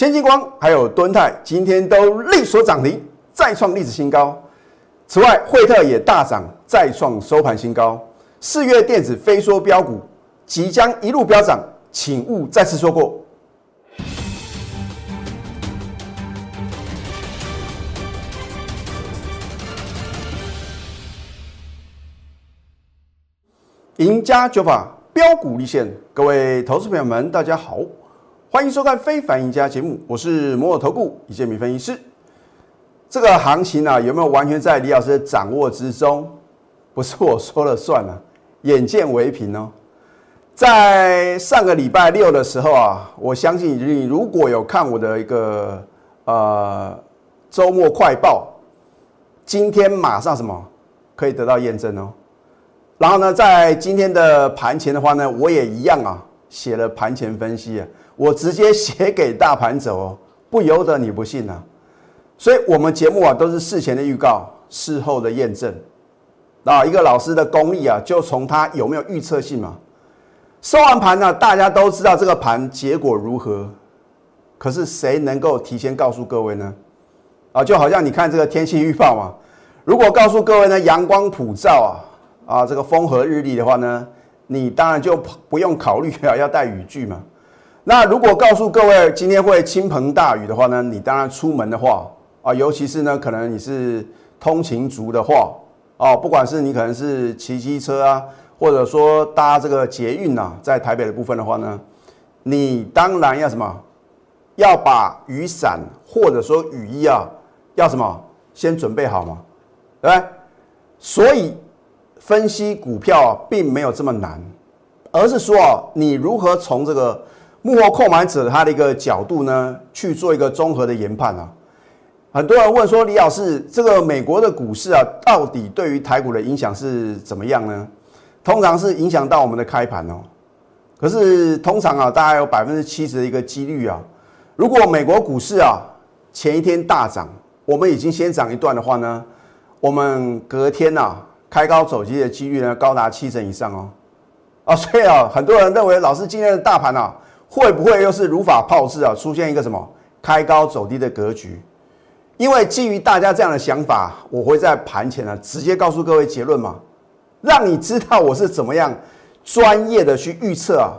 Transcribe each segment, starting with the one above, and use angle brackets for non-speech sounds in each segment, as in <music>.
先进光还有敦泰今天都力所涨停，再创历史新高。此外，惠特也大涨，再创收盘新高。四月电子飞缩标股即将一路飙涨，请勿再次错过。赢家九法标股立现，各位投资朋友们，大家好，欢迎收看《非凡赢家》节目，我是摩尔投顾李建民分析师。这个行情啊，有没有完全在李老师的掌握之中？不是我说了算啊，<laughs> 眼见为凭哦。在上个礼拜六的时候啊，我相信你如果有看我的一个呃周末快报，今天马上什么可以得到验证哦。然后呢，在今天的盘前的话呢，我也一样啊，写了盘前分析啊，我直接写给大盘走哦，不由得你不信呐。所以，我们节目啊，都是事前的预告，事后的验证。啊，一个老师的功力啊，就从他有没有预测性嘛。收完盘呢，大家都知道这个盘结果如何，可是谁能够提前告诉各位呢？啊，就好像你看这个天气预报嘛，如果告诉各位呢，阳光普照啊。啊，这个风和日丽的话呢，你当然就不用考虑啊，要带雨具嘛。那如果告诉各位今天会倾盆大雨的话呢，你当然出门的话啊，尤其是呢，可能你是通勤族的话哦，不管是你可能是骑机车啊，或者说搭这个捷运呐，在台北的部分的话呢，你当然要什么，要把雨伞或者说雨衣啊，要什么先准备好嘛，对不对？所以。分析股票并没有这么难，而是说啊，你如何从这个幕后控买者他的一个角度呢，去做一个综合的研判啊？很多人问说，李老师，这个美国的股市啊，到底对于台股的影响是怎么样呢？通常是影响到我们的开盘哦。可是通常啊，大概有百分之七十的一个几率啊，如果美国股市啊前一天大涨，我们已经先涨一段的话呢，我们隔天呐。开高走低的几率呢，高达七成以上哦，啊，所以啊，很多人认为老师今天的大盘啊，会不会又是如法炮制啊，出现一个什么开高走低的格局？因为基于大家这样的想法，我会在盘前呢直接告诉各位结论嘛，让你知道我是怎么样专业的去预测啊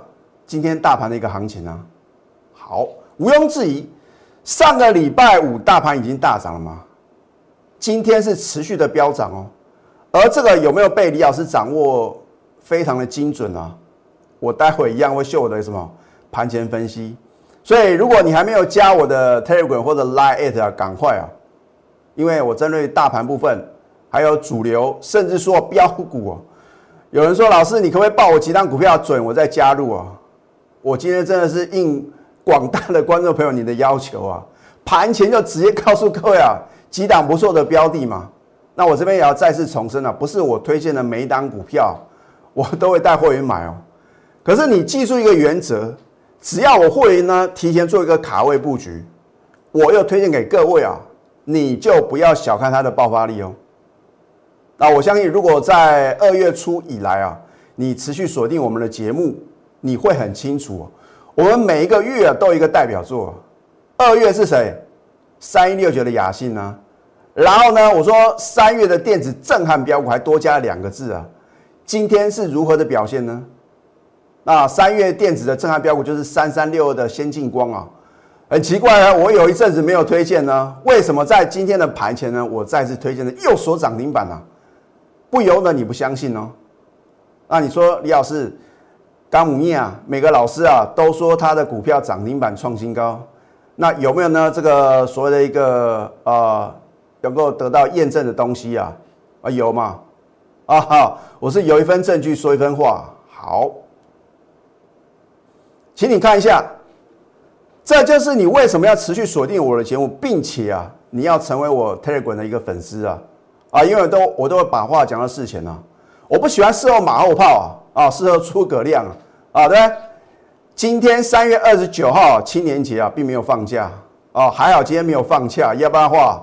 今天大盘的一个行情啊。好，毋庸置疑，上个礼拜五大盘已经大涨了嘛，今天是持续的飙涨哦。而这个有没有被李老师掌握，非常的精准啊！我待会一样会秀我的什么盘前分析。所以如果你还没有加我的 Telegram 或者 Line at 啊，赶快啊！因为我针对大盘部分，还有主流，甚至说标股啊，有人说老师，你可不可以报我几档股票准，我再加入啊？我今天真的是应广大的观众朋友你的要求啊，盘前就直接告诉各位啊，几档不错的标的嘛。那我这边也要再次重申了，不是我推荐的每一档股票，我都会带货员买哦。可是你记住一个原则，只要我会员呢提前做一个卡位布局，我又推荐给各位啊，你就不要小看它的爆发力哦。那我相信，如果在二月初以来啊，你持续锁定我们的节目，你会很清楚，我们每一个月啊都有一个代表作。二月是谁？三一六九的雅信呢？然后呢？我说三月的电子震撼标股还多加两个字啊！今天是如何的表现呢？那三月电子的震撼标股就是三三六的先进光啊！很奇怪啊，我有一阵子没有推荐呢，为什么在今天的盘前呢？我再次推荐的又锁涨停板啊！不由得你不相信哦。那你说李老师，刚母业啊，每个老师啊都说他的股票涨停板创新高，那有没有呢？这个所谓的一个呃。能够得到验证的东西啊，啊有吗？啊哈，我是有一份证据说一分话。好，请你看一下，这就是你为什么要持续锁定我的节目，并且啊，你要成为我 Telegram 的一个粉丝啊。啊，因为都我都会把话讲到事前啊，我不喜欢事后马后炮啊啊，事后诸葛亮啊。啊，对。今天三月二十九号青年节啊，并没有放假。啊，还好今天没有放假，要不然的话。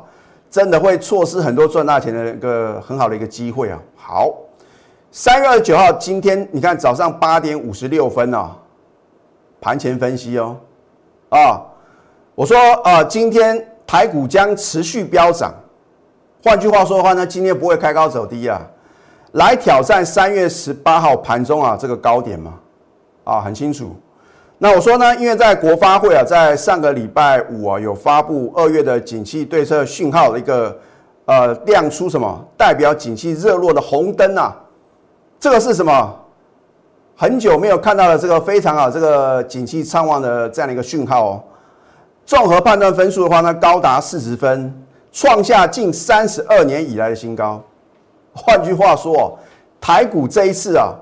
真的会错失很多赚大钱的一个很好的一个机会啊！好，三月二十九号，今天你看早上八点五十六分啊，盘前分析哦，啊，我说呃，今天台股将持续飙涨，换句话说的话呢，今天不会开高走低啊，来挑战三月十八号盘中啊这个高点嘛，啊很清楚。那我说呢，因为在国发会啊，在上个礼拜五啊有发布二月的景气对策讯号的一个呃亮出什么代表景气热络的红灯啊，这个是什么？很久没有看到了这个非常好这个景气畅旺的这样的一个讯号哦。综合判断分数的话呢，高达四十分，创下近三十二年以来的新高。换句话说，台股这一次啊，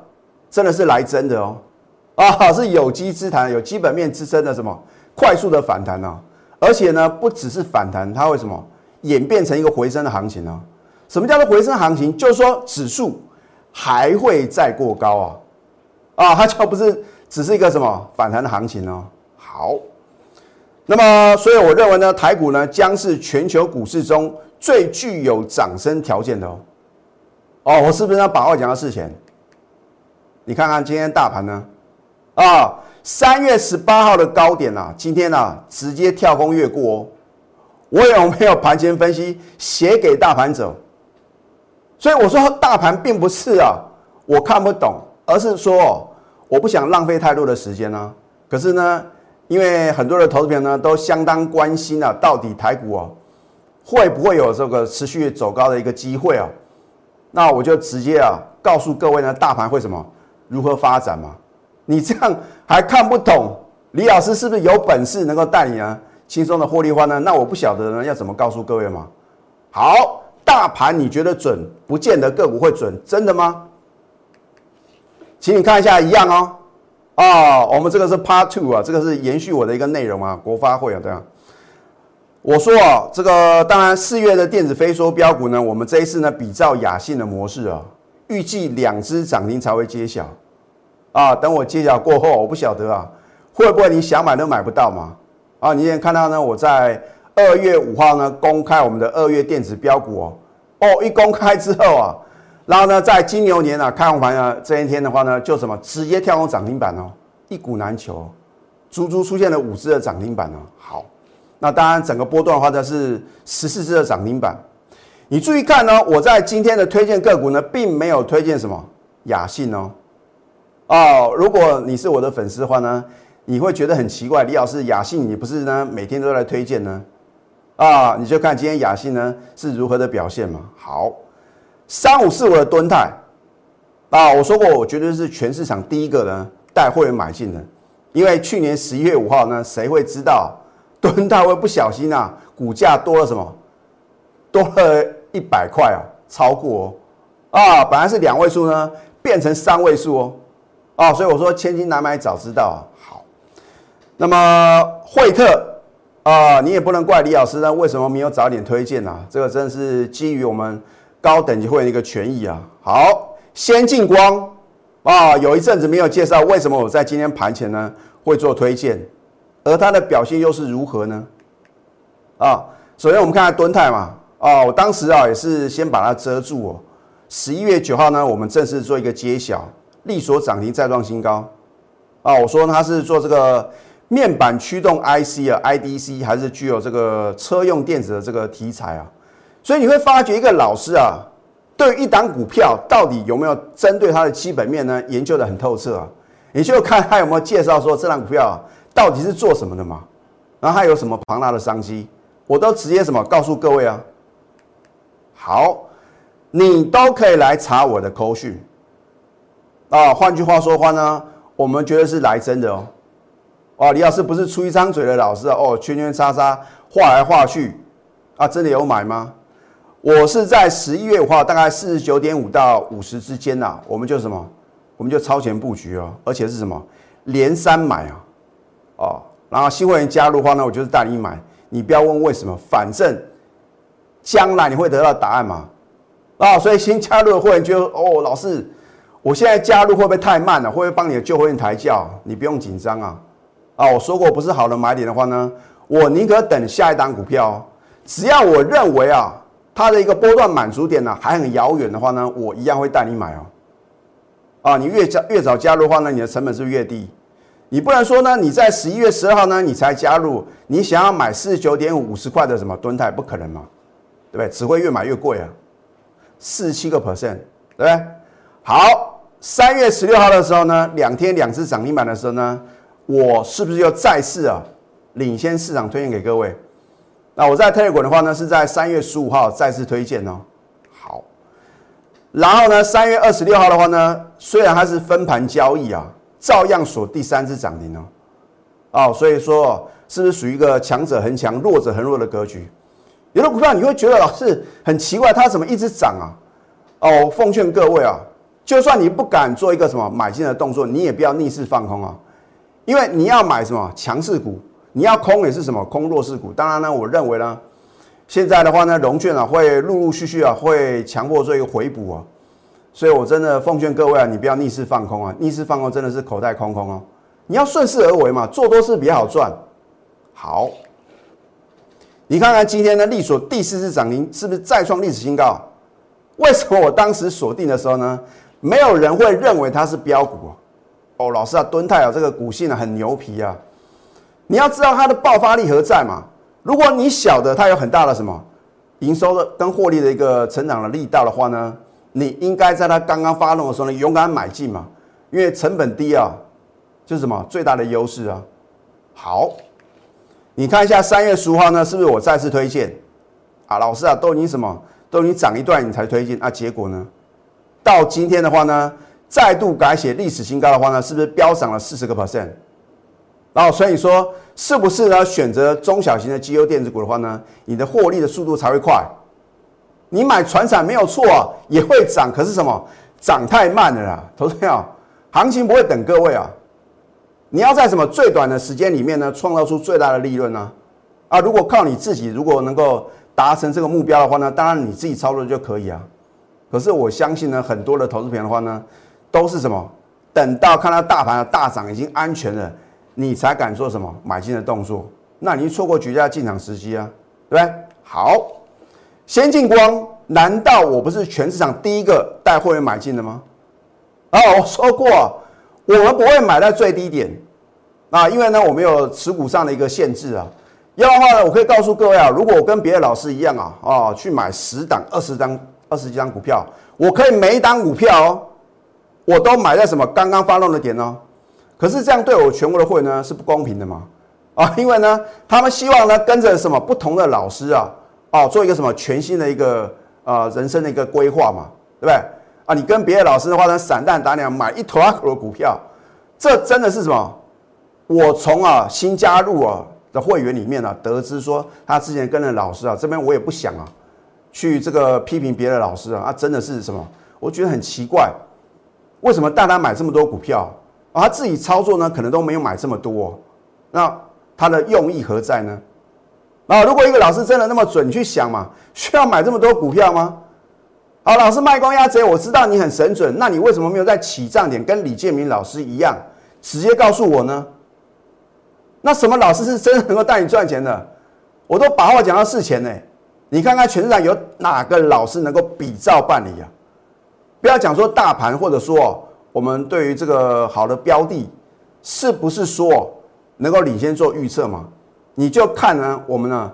真的是来真的哦，啊是有机之谈，有基本面支撑的什么快速的反弹啊，而且呢，不只是反弹，它会什么演变成一个回升的行情呢？什么叫做回升行情？就是说指数还会再过高啊，啊，它就不是只是一个什么反弹的行情哦。好。那么，所以我认为呢，台股呢将是全球股市中最具有涨升条件的哦。哦，我是不是要把握讲到事前？你看看今天大盘呢？啊，三月十八号的高点呐，今天呢直接跳空越过哦。我有没有盘前分析写给大盘走？所以我说大盘并不是啊，我看不懂，而是说我不想浪费太多的时间呢。可是呢？因为很多的投资友呢都相当关心啊，到底台股哦会不会有这个持续走高的一个机会啊？那我就直接啊告诉各位呢，大盘会什么如何发展嘛？你这样还看不懂，李老师是不是有本事能够带你啊轻松的获利话呢？那我不晓得呢要怎么告诉各位嘛？好，大盘你觉得准，不见得个股会准，真的吗？请你看一下，一样哦。啊，我们这个是 Part Two 啊，这个是延续我的一个内容啊，国发会啊，对啊。我说啊，这个当然四月的电子飞缩标股呢，我们这一次呢比照雅信的模式啊，预计两只涨停才会揭晓啊。等我揭晓过后，我不晓得啊，会不会你想买都买不到嘛？啊，你也看到呢，我在二月五号呢公开我们的二月电子标股哦，哦，一公开之后啊。然后呢，在金牛年啊，开红盘啊这一天的话呢，就什么直接跳空涨停板哦，一股难求，足足出现了五只的涨停板哦。好，那当然整个波段的话呢是十四只的涨停板。你注意看呢，我在今天的推荐个股呢，并没有推荐什么雅信哦。哦，如果你是我的粉丝的话呢，你会觉得很奇怪，李老师雅信你不是呢每天都来推荐呢？啊，你就看今天雅信呢是如何的表现嘛。好。三五四五的吨泰啊，我说过，我绝对是全市场第一个呢带会员买进的，因为去年十一月五号呢，谁会知道吨泰会不小心啊，股价多了什么？多了一百块啊，超过哦啊，本来是两位数呢，变成三位数哦啊，所以我说千金难买早知道啊。好，那么惠特啊，你也不能怪李老师呢，为什么没有早点推荐呢？这个真的是基于我们。高等级会员一个权益啊，好，先进光。啊，有一阵子没有介绍，为什么我在今天盘前呢会做推荐，而它的表现又是如何呢？啊，首先我们看下敦泰嘛，啊，我当时啊也是先把它遮住哦，十一月九号呢，我们正式做一个揭晓，力所涨停再创新高，啊，我说它是做这个面板驱动 IC 啊，IDC 还是具有这个车用电子的这个题材啊。所以你会发觉一个老师啊，对一档股票到底有没有针对它的基本面呢研究的很透彻啊？你就看他有没有介绍说这档股票啊到底是做什么的嘛？然后它有什么庞大的商机，我都直接什么告诉各位啊。好，你都可以来查我的口讯啊。换句话说话呢，我们觉得是来真的哦。哦，李老师不是出一张嘴的老师。哦，圈圈叉叉画来画去啊，真的有买吗？我是在十一月五号，大概四十九点五到五十之间呐，我们就什么，我们就超前布局哦，而且是什么连三买啊，哦，然后新会员加入的话呢，我就是带你买，你不要问为什么，反正将来你会得到答案嘛，啊，所以新加入的会员就哦，老师，我现在加入会不会太慢了？会不会帮你的旧会员抬轿？你不用紧张啊，啊，我说过不是好的买点的话呢，我宁可等下一档股票，只要我认为啊。它的一个波段满足点呢还很遥远的话呢，我一样会带你买哦。啊，你越加越早加入的话呢，你的成本是越低。你不能说呢，你在十一月十二号呢，你才加入，你想要买四十九点五十块的什么吨泰，不可能嘛，对不对？只会越买越贵啊，四十七个 percent，对不对？好，三月十六号的时候呢，两天两只涨停板的时候呢，我是不是又再次啊领先市场推荐给各位？那我在特 a 股的话呢，是在三月十五号再次推荐哦。好，然后呢，三月二十六号的话呢，虽然它是分盘交易啊。照样锁第三只涨停哦，哦，所以说是不是属于一个强者恒强、弱者恒弱的格局？有的股票你会觉得老是很奇怪，它怎么一直涨啊？哦，奉劝各位啊，就算你不敢做一个什么买进的动作，你也不要逆势放空啊，因为你要买什么强势股，你要空也是什么空弱势股。当然呢，我认为呢，现在的话呢，融券啊会陆陆续续啊会强迫做一个回补啊。所以，我真的奉劝各位啊，你不要逆势放空啊！逆势放空真的是口袋空空哦。你要顺势而为嘛，做多是比较好赚。好，你看看今天的利索第四次涨停，是不是再创历史新高？为什么我当时锁定的时候呢，没有人会认为它是标股啊哦，老师啊，敦泰啊，这个股性啊很牛皮啊。你要知道它的爆发力何在嘛？如果你晓得它有很大的什么营收的跟获利的一个成长的力道的话呢？你应该在它刚刚发动的时候呢，勇敢买进嘛，因为成本低啊，就是什么最大的优势啊。好，你看一下三月十五号呢，是不是我再次推荐啊？老师啊，都已经什么，都已经涨一段你才推荐啊？结果呢，到今天的话呢，再度改写历史新高的话呢，是不是飙涨了四十个 percent？然后所以说，是不是呢？选择中小型的绩优电子股的话呢，你的获利的速度才会快。你买船产没有错啊，也会涨，可是什么涨太慢了啦，投资友，行情不会等各位啊，你要在什么最短的时间里面呢，创造出最大的利润呢？啊，如果靠你自己，如果能够达成这个目标的话呢，当然你自己操作就可以啊。可是我相信呢，很多的投资品的话呢，都是什么等到看到大盘的大涨已经安全了，你才敢做什么买进的动作，那你错过绝佳进场时机啊，对不对？好。先进光，难道我不是全市场第一个带会员买进的吗？啊，我说过，我们不会买在最低点啊，因为呢，我们有持股上的一个限制啊。要的话呢，我可以告诉各位啊，如果我跟别的老师一样啊，啊，去买十档、二十张、二十几张股票，我可以每一档股票哦，我都买在什么刚刚发动的点哦。可是这样对我全国的会呢是不公平的嘛？啊，因为呢，他们希望呢跟着什么不同的老师啊。哦，做一个什么全新的一个呃人生的一个规划嘛，对不对？啊，你跟别的老师的话呢，散弹打鸟买一头阿狗的股票，这真的是什么？我从啊新加入啊的会员里面呢，得知说他之前跟的老师啊，这边我也不想啊去这个批评别的老师啊，啊真的是什么？我觉得很奇怪，为什么大家买这么多股票，而他自己操作呢，可能都没有买这么多，那他的用意何在呢？啊，如果一个老师真的那么准，去想嘛，需要买这么多股票吗？好，老师卖光压贼，我知道你很神准，那你为什么没有在起涨点跟李建明老师一样，直接告诉我呢？那什么老师是真的能够带你赚钱的？我都把话讲到事前呢。你看看全市场有哪个老师能够比照办理啊？不要讲说大盘，或者说我们对于这个好的标的，是不是说能够领先做预测嘛？你就看呢，我们呢，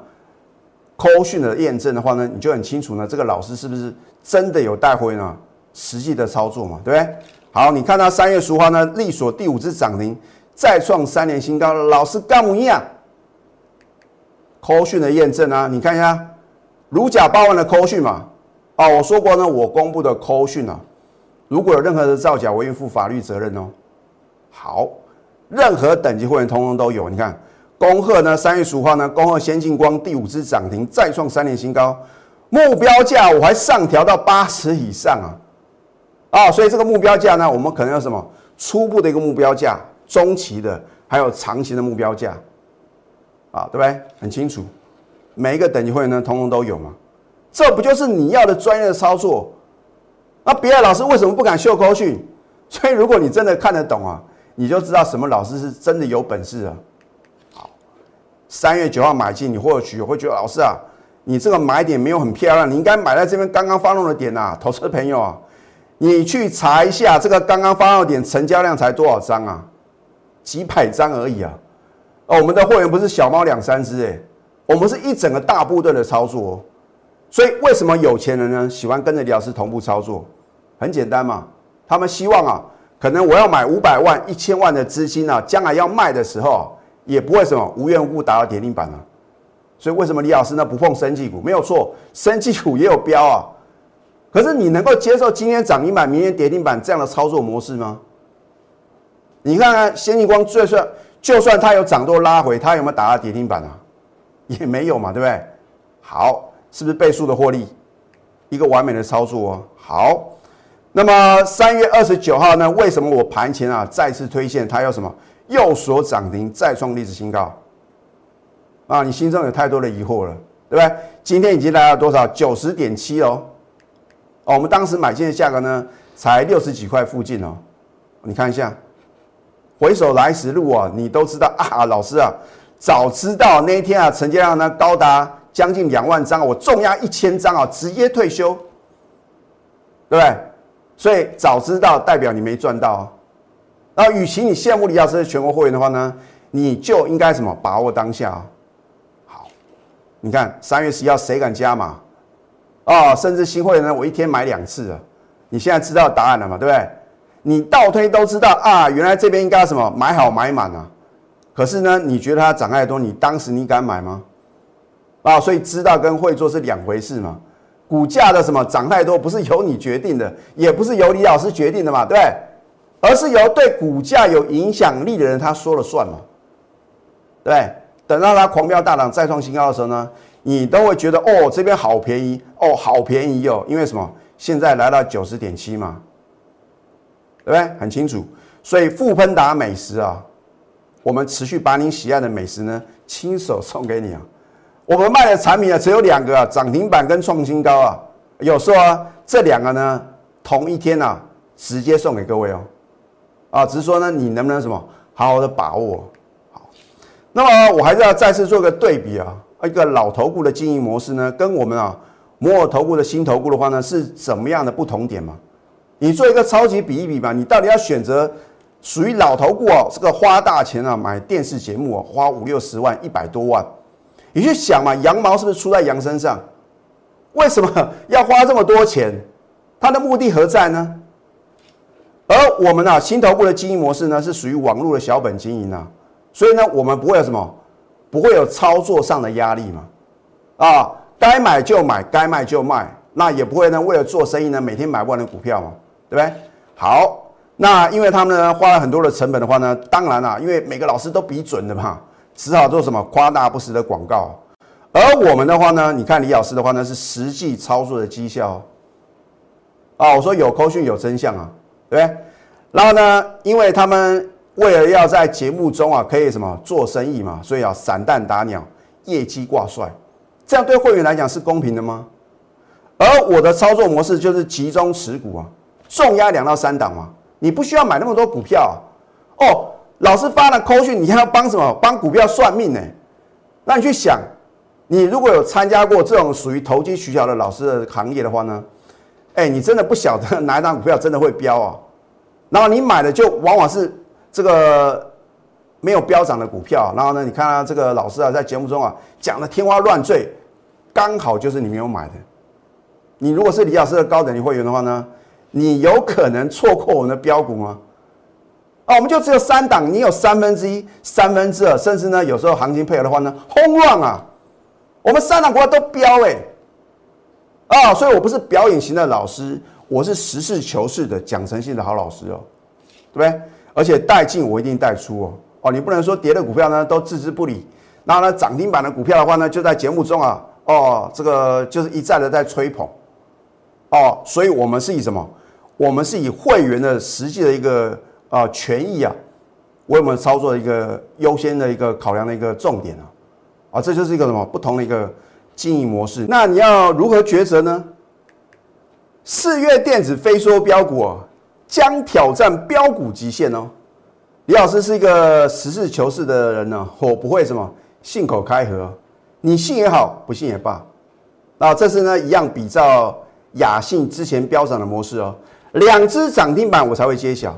扣讯的验证的话呢，你就很清楚呢，这个老师是不是真的有带回呢实际的操作嘛，对不对？好，你看到三月十号呢，力所第五次涨停，再创三年新高，老师干不一样？扣讯的验证啊，你看一下，如假包换的扣讯嘛，哦，我说过呢，我公布的扣讯啊，如果有任何的造假，我愿负法律责任哦。好，任何等级会员通通都有，你看。恭贺呢，三月十五号呢，恭贺先进光第五支涨停，再创三年新高，目标价我还上调到八十以上啊，啊，所以这个目标价呢，我们可能有什么初步的一个目标价，中期的，还有长期的目标价，啊，对不对？很清楚，每一个等级会员呢，通通都有嘛，这不就是你要的专业的操作？那别的老师为什么不敢秀口讯？<laughs> 所以如果你真的看得懂啊，你就知道什么老师是真的有本事啊。好三月九号买进，你或许会觉得老师啊，你这个买点没有很漂亮，你应该买在这边刚刚发动的点呐。投资朋友啊，你去查一下这个刚刚发动点成交量才多少张啊？几百张而已啊。哦，我们的会员不是小猫两三只哎，我们是一整个大部队的操作。所以为什么有钱人呢喜欢跟着李老师同步操作？很简单嘛，他们希望啊，可能我要买五百万、一千万的资金啊，将来要卖的时候也不会什么无缘无故打到跌停板啊。所以为什么李老师呢不碰生技股？没有错，生技股也有标啊。可是你能够接受今天涨停板、明天跌停板这样的操作模式吗？你看看先进光，就算就算它有涨多拉回，它有没有打到跌停板啊？也没有嘛，对不对？好，是不是倍数的获利？一个完美的操作哦。好，那么三月二十九号呢？为什么我盘前啊再次推荐它要什么右锁涨停，再创历史新高？啊，你心中有太多的疑惑了，对不对？今天已经来到多少？九十点七哦。哦，我们当时买进的价格呢，才六十几块附近哦。你看一下。回首来时路啊，你都知道啊，老师啊，早知道那一天啊，成交量呢高达将近两万张，我重压一千张啊，直接退休，对不对？所以早知道代表你没赚到。那与其你羡慕李老师的全国会员的话呢，你就应该什么把握当下啊。好，你看三月十一号谁敢加码？哦，甚至新会员呢，我一天买两次啊。你现在知道答案了嘛？对不对？你倒推都知道啊，原来这边应该什么买好买满啊，可是呢，你觉得它涨太多，你当时你敢买吗？啊，所以知道跟会做是两回事嘛。股价的什么涨太多，不是由你决定的，也不是由李老师决定的嘛，对？而是由对股价有影响力的人他说了算嘛，对？等到它狂飙大涨再创新高的时候呢，你都会觉得哦，这边好便宜哦，好便宜哦，因为什么？现在来到九十点七嘛。对不对？很清楚，所以富喷达美食啊，我们持续把您喜爱的美食呢，亲手送给你啊。我们卖的产品啊，只有两个啊，涨停板跟创新高啊。有时候啊，这两个呢，同一天啊，直接送给各位哦。啊，只是说呢，你能不能什么好好的把握好？那么我还是要再次做个对比啊，一个老头股的经营模式呢，跟我们啊摩尔头股的新头股的话呢，是怎么样的不同点嘛？你做一个超级比一比吧，你到底要选择属于老头股哦，这个花大钱啊买电视节目啊，花五六十万、一百多万，你去想嘛，羊毛是不是出在羊身上？为什么 <laughs> 要花这么多钱？它的目的何在呢？而我们啊，新头部的经营模式呢，是属于网络的小本经营啊，所以呢，我们不会有什么，不会有操作上的压力嘛，啊，该买就买，该卖就卖，那也不会呢，为了做生意呢，每天买不完的股票嘛。对不对？好，那因为他们呢花了很多的成本的话呢，当然啦，因为每个老师都比准的嘛，只好做什么夸大不实的广告。而我们的话呢，你看李老师的话呢，是实际操作的绩效。啊，我说有扣讯有真相啊，对不对？然后呢，因为他们为了要在节目中啊可以什么做生意嘛，所以啊散弹打鸟，业绩挂帅，这样对会员来讲是公平的吗？而我的操作模式就是集中持股啊。重压两到三档嘛，你不需要买那么多股票哦。老师发了扣讯，你还要帮什么？帮股票算命呢？那你去想，你如果有参加过这种属于投机取巧的老师的行业的话呢？哎，你真的不晓得哪一张股票真的会飙啊？然后你买的就往往是这个没有飙涨的股票。然后呢，你看这个老师啊，在节目中啊讲的天花乱坠，刚好就是你没有买的。你如果是李老师的高等级会员的话呢？你有可能错过我们的标股吗？啊，我们就只有三档，你有三分之一、三分之二，甚至呢，有时候行情配合的话呢，轰乱啊！我们三档股票都飙哎！啊，所以我不是表演型的老师，我是实事求是的讲诚信的好老师哦，对不对？而且带进我一定带出哦，哦，你不能说跌的股票呢都置之不理，然后呢涨停板的股票的话呢，就在节目中啊，哦，这个就是一再的在吹捧，哦，所以我们是以什么？我们是以会员的实际的一个啊权益啊，为我们操作一个优先的一个考量的一个重点啊，啊，这就是一个什么不同的一个经营模式。那你要如何抉择呢？四月电子飞缩标股啊，将挑战标股极限哦。李老师是一个实事求是的人呢，我不会什么信口开河，你信也好，不信也罢。那这次呢一样比照雅信之前飙涨的模式哦。两只涨停板我才会揭晓，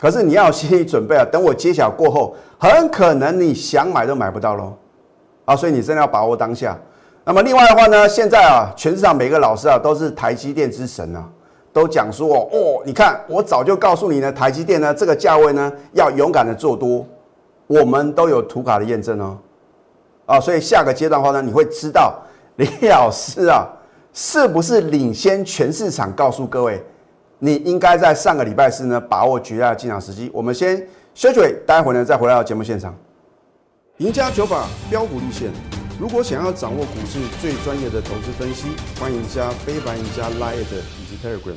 可是你要有心理准备啊，等我揭晓过后，很可能你想买都买不到喽。啊，所以你真的要把握当下。那么另外的话呢，现在啊，全市场每个老师啊都是台积电之神啊，都讲说哦，你看我早就告诉你呢，台积电呢这个价位呢要勇敢的做多，我们都有图卡的验证哦。啊，所以下个阶段的话呢，你会知道李老师啊是不是领先全市场，告诉各位，你应该在上个礼拜四呢把握绝佳的进场时机。我们先休息，待会呢再回到节目现场。赢家九法标股立线。如果想要掌握股市最专业的投资分析，欢迎加非凡、赢家 Line 以及 Telegram。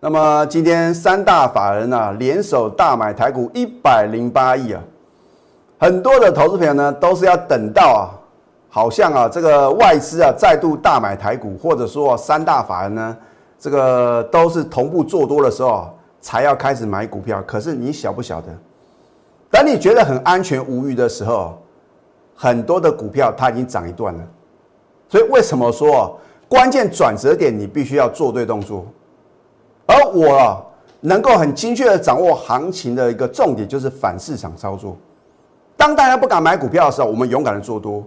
那么今天三大法人啊联手大买台股一百零八亿啊，很多的投资朋友呢都是要等到啊，好像啊这个外资啊再度大买台股，或者说三大法人呢这个都是同步做多的时候，才要开始买股票。可是你晓不晓得？当你觉得很安全无虞的时候，很多的股票它已经涨一段了。所以为什么说关键转折点你必须要做对动作？而我能够很精确的掌握行情的一个重点就是反市场操作。当大家不敢买股票的时候，我们勇敢的做多。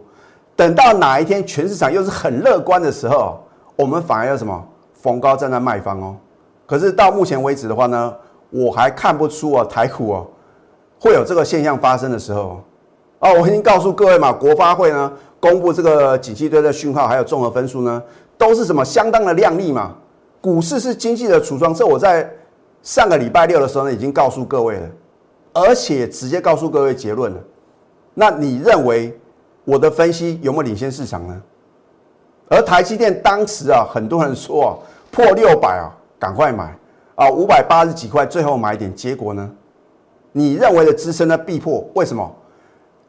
等到哪一天全市场又是很乐观的时候，我们反而要什么逢高站在卖方哦。可是到目前为止的话呢，我还看不出啊台股哦。会有这个现象发生的时候，哦，我已经告诉各位嘛，国发会呢公布这个景气堆的讯号，还有综合分数呢，都是什么相当的靓丽嘛。股市是经济的橱窗，这我在上个礼拜六的时候呢已经告诉各位了，而且直接告诉各位结论了。那你认为我的分析有没有领先市场呢？而台积电当时啊，很多人说啊破六百啊，赶快买啊，五百八十几块最后买点，结果呢？你认为的支撑呢？必破？为什么？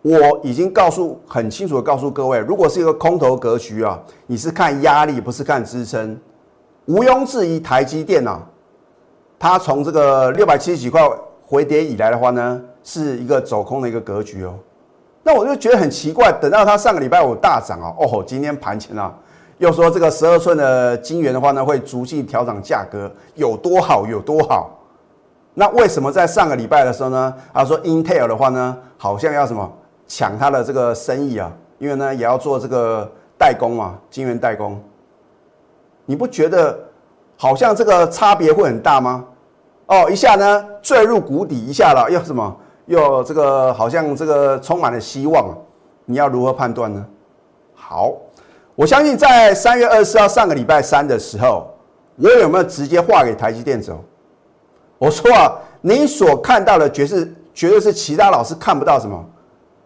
我已经告诉很清楚的告诉各位，如果是一个空头格局啊，你是看压力，不是看支撑。毋庸置疑，台积电啊，它从这个六百七十几块回跌以来的话呢，是一个走空的一个格局哦。那我就觉得很奇怪，等到它上个礼拜五大涨啊，哦，今天盘前啊，又说这个十二寸的晶圆的话呢，会逐渐调整价格，有多好有多好。那为什么在上个礼拜的时候呢？他说 Intel 的话呢，好像要什么抢他的这个生意啊？因为呢也要做这个代工嘛，晶圆代工。你不觉得好像这个差别会很大吗？哦，一下呢坠入谷底，一下了又什么又这个好像这个充满了希望。你要如何判断呢？好，我相信在三月二十四号上个礼拜三的时候，我有没有直接划给台积电走？我说啊，你所看到的绝是绝对是其他老师看不到什么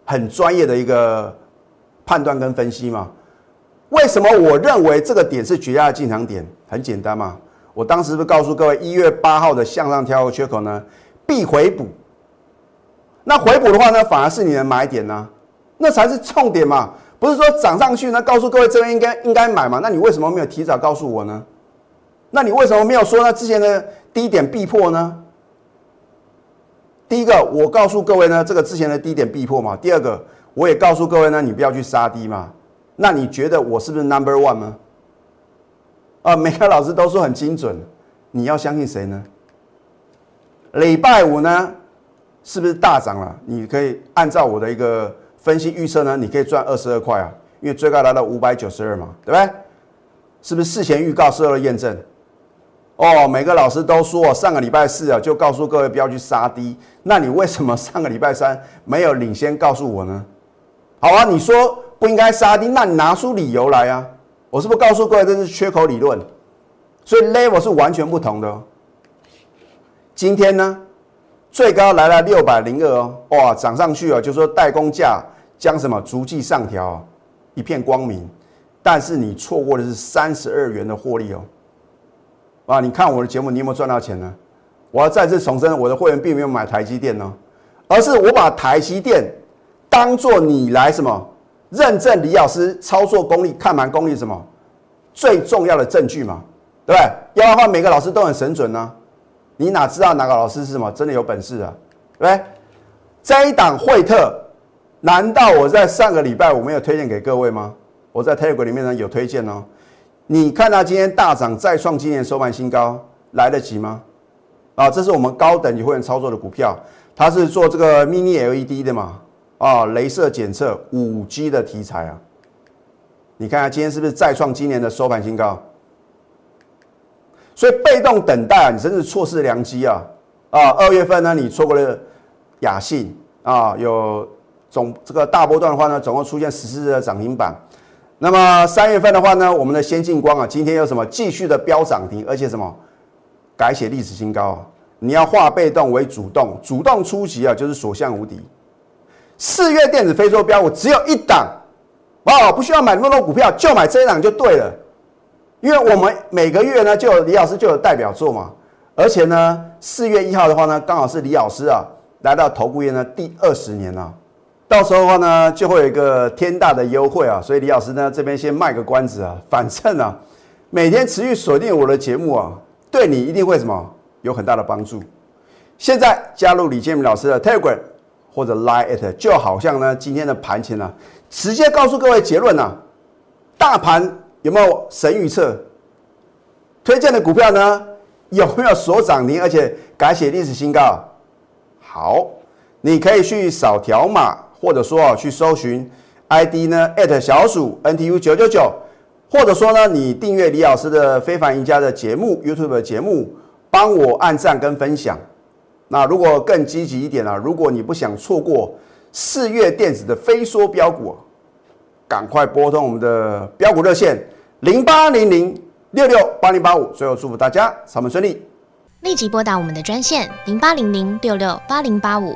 很专业的一个判断跟分析嘛？为什么我认为这个点是绝佳的进场点？很简单嘛，我当时不是告诉各位，一月八号的向上跳缺口呢必回补。那回补的话呢，反而是你的买点呢，那才是重点嘛。不是说涨上去呢，告诉各位这边应该应该买嘛？那你为什么没有提早告诉我呢？那你为什么没有说呢？之前的低点必破呢？第一个，我告诉各位呢，这个之前的低点必破嘛。第二个，我也告诉各位呢，你不要去杀低嘛。那你觉得我是不是 number one 吗？啊，每个老师都说很精准，你要相信谁呢？礼拜五呢，是不是大涨了？你可以按照我的一个分析预测呢，你可以赚二十二块啊，因为最高来到五百九十二嘛，对不对？是不是事前预告，事后验证？哦，每个老师都说上个礼拜四啊，就告诉各位不要去杀低。那你为什么上个礼拜三没有领先告诉我呢？好啊，你说不应该杀低，那你拿出理由来啊！我是不是告诉各位这是缺口理论？所以 level 是完全不同的。今天呢，最高来了六百零二哦，哇，涨上去了，就说代工价将什么逐季上调，一片光明。但是你错过的是三十二元的获利哦。啊！你看我的节目，你有没有赚到钱呢？我要再次重申，我的会员并没有买台积电呢，而是我把台积电当做你来什么认证李老师操作功力、看盘功力什么最重要的证据嘛？对不对？要的话，每个老师都很神准呢。你哪知道哪个老师是什么真的有本事啊？对不对？这一档惠特，难道我在上个礼拜我没有推荐给各位吗？我在 Telegram 里面呢有推荐哦。你看它今天大涨，再创今年收盘新高，来得及吗？啊，这是我们高等级会员操作的股票，它是做这个 mini LED 的嘛，啊，镭射检测五 G 的题材啊。你看它今天是不是再创今年的收盘新高？所以被动等待啊，你真是错失良机啊！啊，二月份呢，你错过了雅信啊，有总这个大波段的话呢，总共出现十四日的涨停板。那么三月份的话呢，我们的先进光啊，今天有什么继续的飙涨停，而且什么改写历史新高啊！你要化被动为主动，主动出击啊，就是所向无敌。四月电子非洲标我只有一档。哦，不需要买那么多股票，就买这一档就对了。因为我们每个月呢，就有李老师就有代表作嘛。而且呢，四月一号的话呢，刚好是李老师啊来到投顾业呢第二十年了。到时候的话呢，就会有一个天大的优惠啊。所以李老师呢这边先卖个关子啊，反正啊，每天持续锁定我的节目啊，对你一定会什么有很大的帮助。现在加入李建明老师的 Telegram 或者 Line it，就好像呢今天的盘前呢。直接告诉各位结论呐，大盘有没有神预测？推荐的股票呢有没有所涨停，而且改写历史新高？好，你可以去扫条码，或者说啊去搜寻 ID 呢小鼠 NTU 九九九，或者说呢你订阅李老师的非凡赢家的节目 YouTube 的节目，帮我按赞跟分享。那如果更积极一点呢？如果你不想错过。四月电子的飞缩标股，赶快拨通我们的标股热线零八零零六六八零八五。最后祝福大家上门顺利，立即拨打我们的专线零八零零六六八零八五